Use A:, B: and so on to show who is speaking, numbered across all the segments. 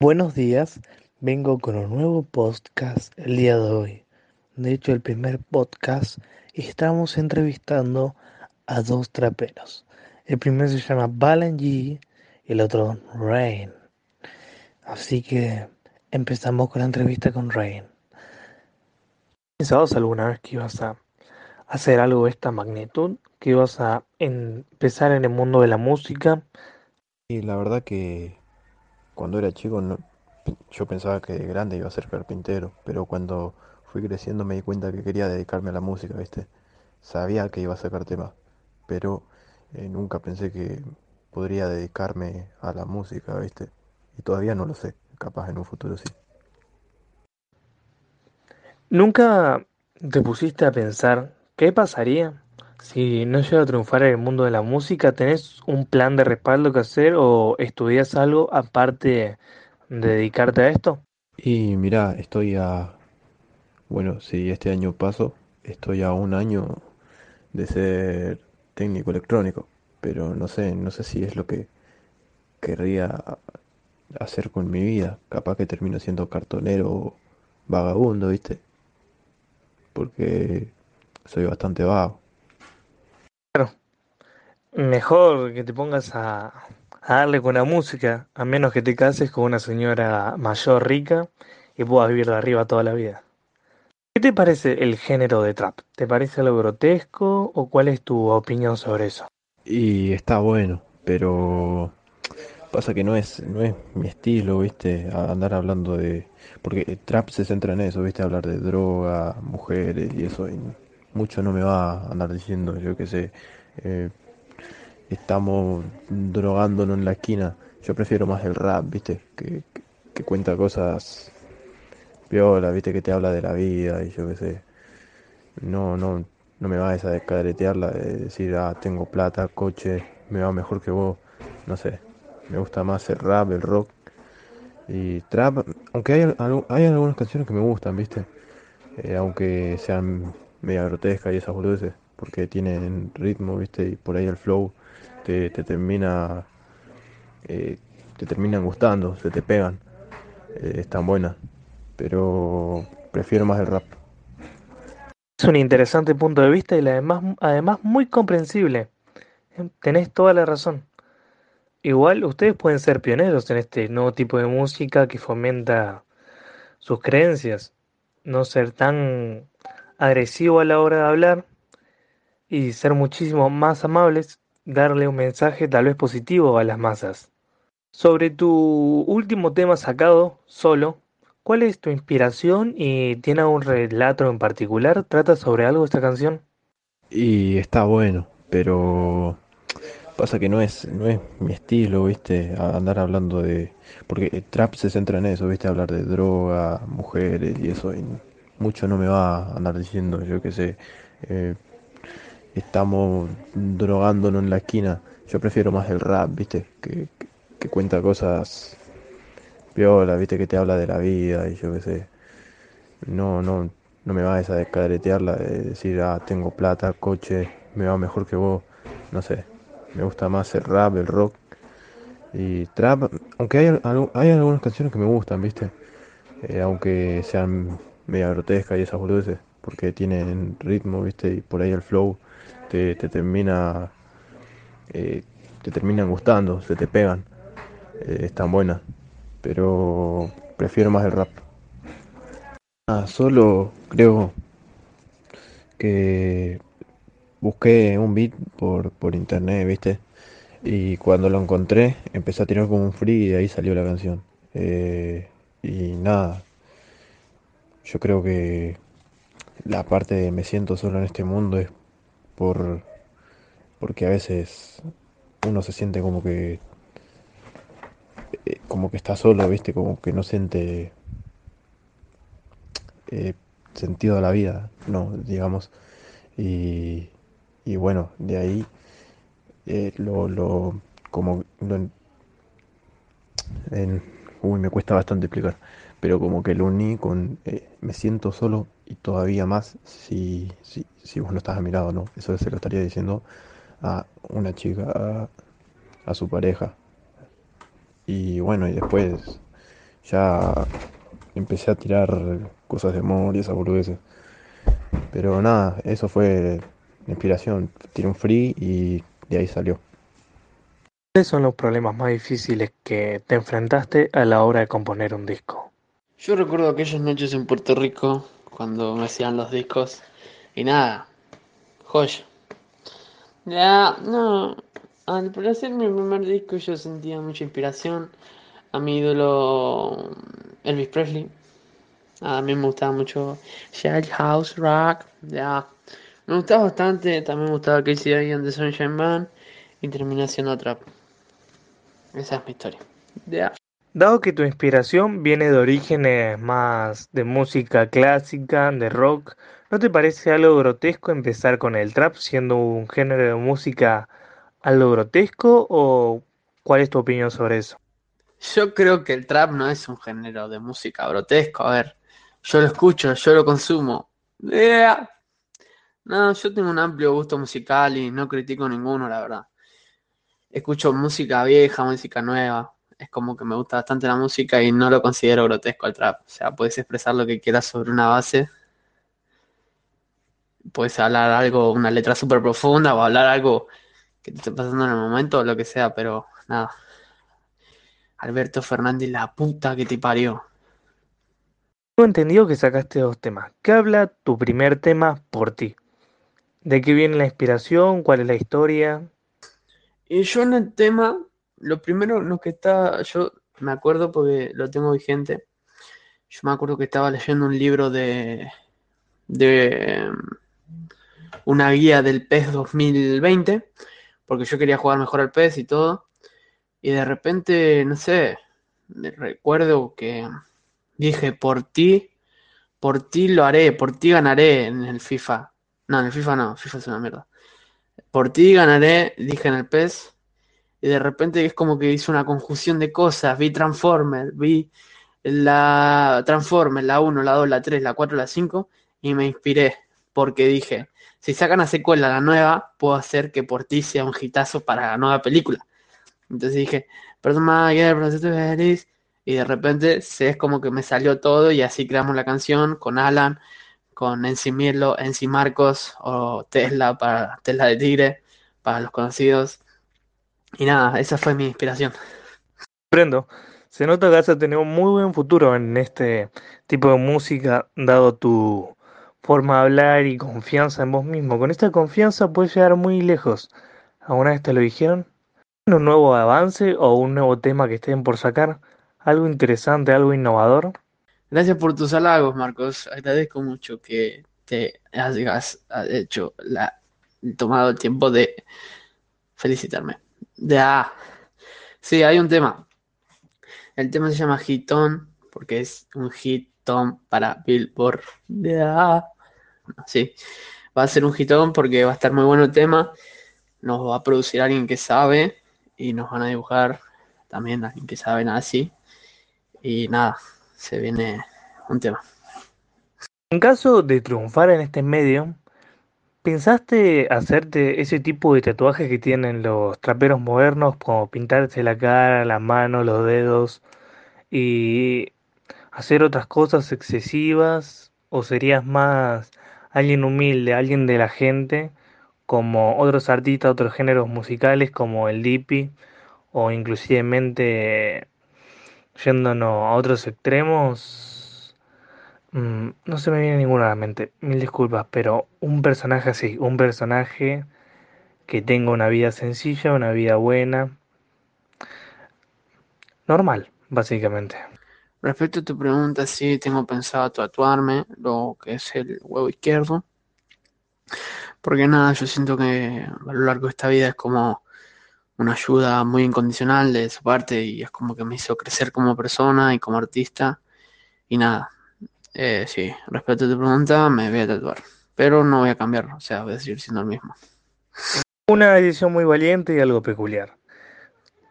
A: Buenos días, vengo con un nuevo podcast el día de hoy. De hecho, el primer podcast estamos entrevistando a dos traperos. El primero se llama Balan G y el otro Rain. Así que empezamos con la entrevista con Rain. ¿Pensabas alguna vez que ibas a hacer algo de esta magnitud? ¿Que ibas a empezar en el mundo de la música?
B: Y la verdad que cuando era chico no, yo pensaba que de grande iba a ser carpintero, pero cuando fui creciendo me di cuenta que quería dedicarme a la música, ¿viste? Sabía que iba a sacar temas, pero eh, nunca pensé que podría dedicarme a la música, ¿viste? Y todavía no lo sé, capaz en un futuro sí.
A: ¿Nunca te pusiste a pensar qué pasaría si no llega a triunfar en el mundo de la música? ¿Tenés un plan de respaldo que hacer o estudias algo aparte de dedicarte a esto?
B: Y mirá, estoy a, bueno, si este año paso, estoy a un año de ser técnico electrónico, pero no sé, no sé si es lo que querría hacer con mi vida. Capaz que termino siendo cartonero vagabundo, ¿viste? Porque soy bastante vago.
A: Claro, mejor que te pongas a, a darle con la música, a menos que te cases con una señora mayor rica y puedas vivir de arriba toda la vida. ¿Qué te parece el género de trap? ¿Te parece algo grotesco o cuál es tu opinión sobre eso?
B: Y está bueno, pero pasa que no es, no es mi estilo, ¿viste? Andar hablando de... Porque trap se centra en eso, ¿viste? Hablar de droga, mujeres y eso. Y mucho no me va a andar diciendo, yo qué sé, eh, estamos drogándonos en la esquina. Yo prefiero más el rap, ¿viste? Que, que, cuenta cosas piola, ¿viste? Que te habla de la vida y yo qué sé. No, no, no me vayas a descadretearla de decir, ah, tengo plata, coche, me va mejor que vos. No sé, me gusta más el rap, el rock y trap. Aunque hay, hay algunas canciones que me gustan, ¿viste? Eh, aunque sean media grotescas y esas boludeces, porque tienen ritmo, ¿viste? Y por ahí el flow te, te termina, eh, te terminan gustando, se te pegan, eh, están buenas. Pero prefiero más el rap.
A: Es un interesante punto de vista y además, además muy comprensible. Tenés toda la razón. Igual ustedes pueden ser pioneros en este nuevo tipo de música que fomenta sus creencias, no ser tan agresivo a la hora de hablar y ser muchísimo más amables, darle un mensaje tal vez positivo a las masas. Sobre tu último tema sacado, solo, ¿cuál es tu inspiración y tiene algún relato en particular? ¿Trata sobre algo esta canción?
B: Y está bueno, pero pasa que no es, no es mi estilo, ¿viste? Andar hablando de... Porque el trap se centra en eso, ¿viste? Hablar de droga, mujeres y eso. Y mucho no me va a andar diciendo, yo qué sé, eh, estamos drogándonos en la esquina. Yo prefiero más el rap, ¿viste? Que, que, cuenta cosas piola, ¿viste? Que te habla de la vida y yo qué sé. No, no, no me vayas a descadretearla de decir, ah, tengo plata, coche, me va mejor que vos. No sé, me gusta más el rap, el rock y trap. Aunque hay, hay algunas canciones que me gustan, ¿viste? Eh, aunque sean media grotescas y esas boludeces, porque tienen ritmo, ¿viste? Y por ahí el flow te, te termina, eh, te terminan gustando, se te pegan, eh, están buenas. Pero prefiero más el rap. Ah, solo creo que busqué un beat por, por internet, ¿viste? Y cuando lo encontré, empecé a tirar como un free y de ahí salió la canción. Eh, y nada, yo creo que la parte de me siento solo en este mundo es por porque a veces uno se siente como que eh, como que está solo, ¿viste? Como que no siente eh, sentido a la vida, no, digamos. Y, y bueno, de ahí eh, lo, lo, como en- uy, me cuesta bastante explicar, pero como que lo uní con eh, me siento solo y todavía más si, si, si vos no estás a mi lado, ¿no? Eso se lo estaría diciendo a una chica, a, su pareja. Y bueno, y después ya empecé a tirar cosas de amor y esas boludeces. Pero nada, eso fue la inspiración. Tiré un free y de ahí salió.
A: ¿Cuáles son los problemas más difíciles que te enfrentaste a la hora de componer un disco?
C: Yo recuerdo aquellas noches en Puerto Rico cuando me hacían los discos y nada, joya. Ya, no, al hacer mi primer disco yo sentía mucha inspiración a mi ídolo Elvis Presley. A mí me gustaba mucho House Rock, ya. Me gustaba bastante, también me gustaba Casey and the Sunshine Band y terminé haciendo trap. Esa es mi historia. Ya.
A: Dado que tu inspiración viene de orígenes más de música clásica, de rock, ¿no te parece algo grotesco empezar con el trap siendo un género de música algo grotesco o cuál es tu opinión sobre eso?
C: Yo creo que el trap no es un género de música grotesco, a ver, yo lo escucho, yo lo consumo. No, yo tengo un amplio gusto musical y no critico ninguno, la verdad. Escucho música vieja, música nueva es como que me gusta bastante la música y no lo considero grotesco el trap. O sea, puedes expresar lo que quieras sobre una base. Puedes hablar algo, una letra súper profunda o hablar algo que te esté pasando en el momento o lo que sea, pero nada. Alberto Fernández, la puta que te parió.
A: Tengo entendido que sacaste dos temas. ¿Qué habla tu primer tema por ti? ¿De qué viene la inspiración? ¿Cuál es la historia?
C: Y yo en el tema lo primero, lo que está, yo me acuerdo porque lo tengo vigente. Yo me acuerdo que estaba leyendo un libro de, de una guía del PES 2020, porque yo quería jugar mejor al PES y todo. Y de repente, no sé, recuerdo que dije, por ti, por ti lo haré, por ti ganaré en el FIFA. No, en el FIFA no, FIFA es una mierda. Por ti ganaré, dije en el PES y de repente es como que hizo una conjunción de cosas, vi Transformers, vi la Transformers, la 1, la 2, la 3, la 4, la 5 y me inspiré porque dije, si sacan a secuela la nueva, puedo hacer que por ti sea un hitazo para la nueva película. Entonces dije, perdón, feliz. Y de repente se es como que me salió todo y así creamos la canción con Alan, con Enci Mirlo, Enci Marcos o Tesla para Tesla de Tigre, para los conocidos. Y nada, esa fue mi inspiración.
A: Prendo. Se nota que tener un muy buen futuro en este tipo de música, dado tu forma de hablar y confianza en vos mismo. Con esta confianza puedes llegar muy lejos. ¿Alguna vez te lo dijeron? ¿Un nuevo avance o un nuevo tema que estén por sacar? ¿Algo interesante, algo innovador?
C: Gracias por tus halagos, Marcos. Agradezco mucho que te hayas hecho la, tomado el tiempo de felicitarme. Ya. Sí, hay un tema. El tema se llama Hitón, porque es un hitón para Billboard. Ya. Sí, va a ser un hitón porque va a estar muy bueno el tema. Nos va a producir alguien que sabe y nos van a dibujar también alguien que sabe nada así. Y nada, se viene un tema.
A: En caso de triunfar en este medio, ¿Pensaste hacerte ese tipo de tatuajes que tienen los traperos modernos, como pintarse la cara, la mano, los dedos y hacer otras cosas excesivas? ¿O serías más alguien humilde, alguien de la gente, como otros artistas, otros géneros musicales como el Dipi, o inclusivemente yéndonos a otros extremos? Mm, no se me viene ninguna a la mente, mil disculpas, pero un personaje así, un personaje que tenga una vida sencilla, una vida buena, normal, básicamente.
C: Respecto a tu pregunta, sí, tengo pensado tatuarme lo que es el huevo izquierdo. Porque nada, yo siento que a lo largo de esta vida es como una ayuda muy incondicional de su parte y es como que me hizo crecer como persona y como artista. Y nada, eh, sí, respecto a tu pregunta, me voy a tatuar. Pero no voy a cambiar, o sea, voy a seguir siendo el mismo.
A: Una decisión muy valiente y algo peculiar.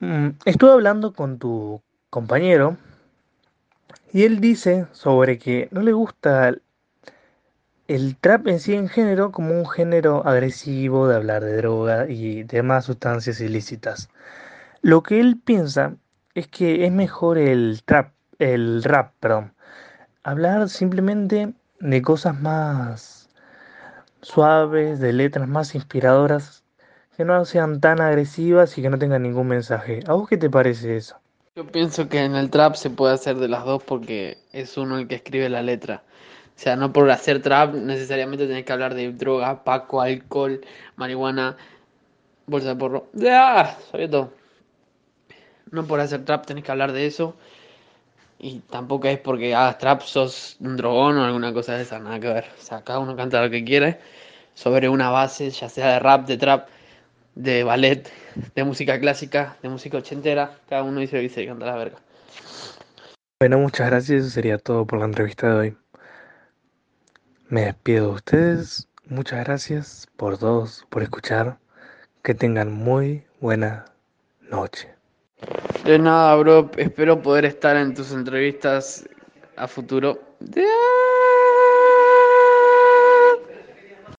A: Mm, estuve hablando con tu compañero y él dice sobre que no le gusta el trap en sí en género como un género agresivo de hablar de droga y demás sustancias ilícitas. Lo que él piensa es que es mejor el trap el rap, perdón. Hablar simplemente de cosas más suaves, de letras más inspiradoras, que no sean tan agresivas y que no tengan ningún mensaje. ¿A vos qué te parece eso?
C: Yo pienso que en el trap se puede hacer de las dos porque es uno el que escribe la letra. O sea, no por hacer trap necesariamente tenés que hablar de droga, paco, alcohol, marihuana, bolsa de porro. ¡Ah! Sabía todo. No por hacer trap tenés que hablar de eso. Y tampoco es porque hagas trap sos un drogón o alguna cosa de esa, nada que ver. O sea, cada uno canta lo que quiere sobre una base, ya sea de rap, de trap, de ballet, de música clásica, de música ochentera. Cada uno dice lo que dice y canta la verga.
A: Bueno, muchas gracias. Eso sería todo por la entrevista de hoy. Me despido de ustedes. Muchas gracias por todos, por escuchar. Que tengan muy buena noche.
C: De nada, bro. Espero poder estar en tus entrevistas a futuro.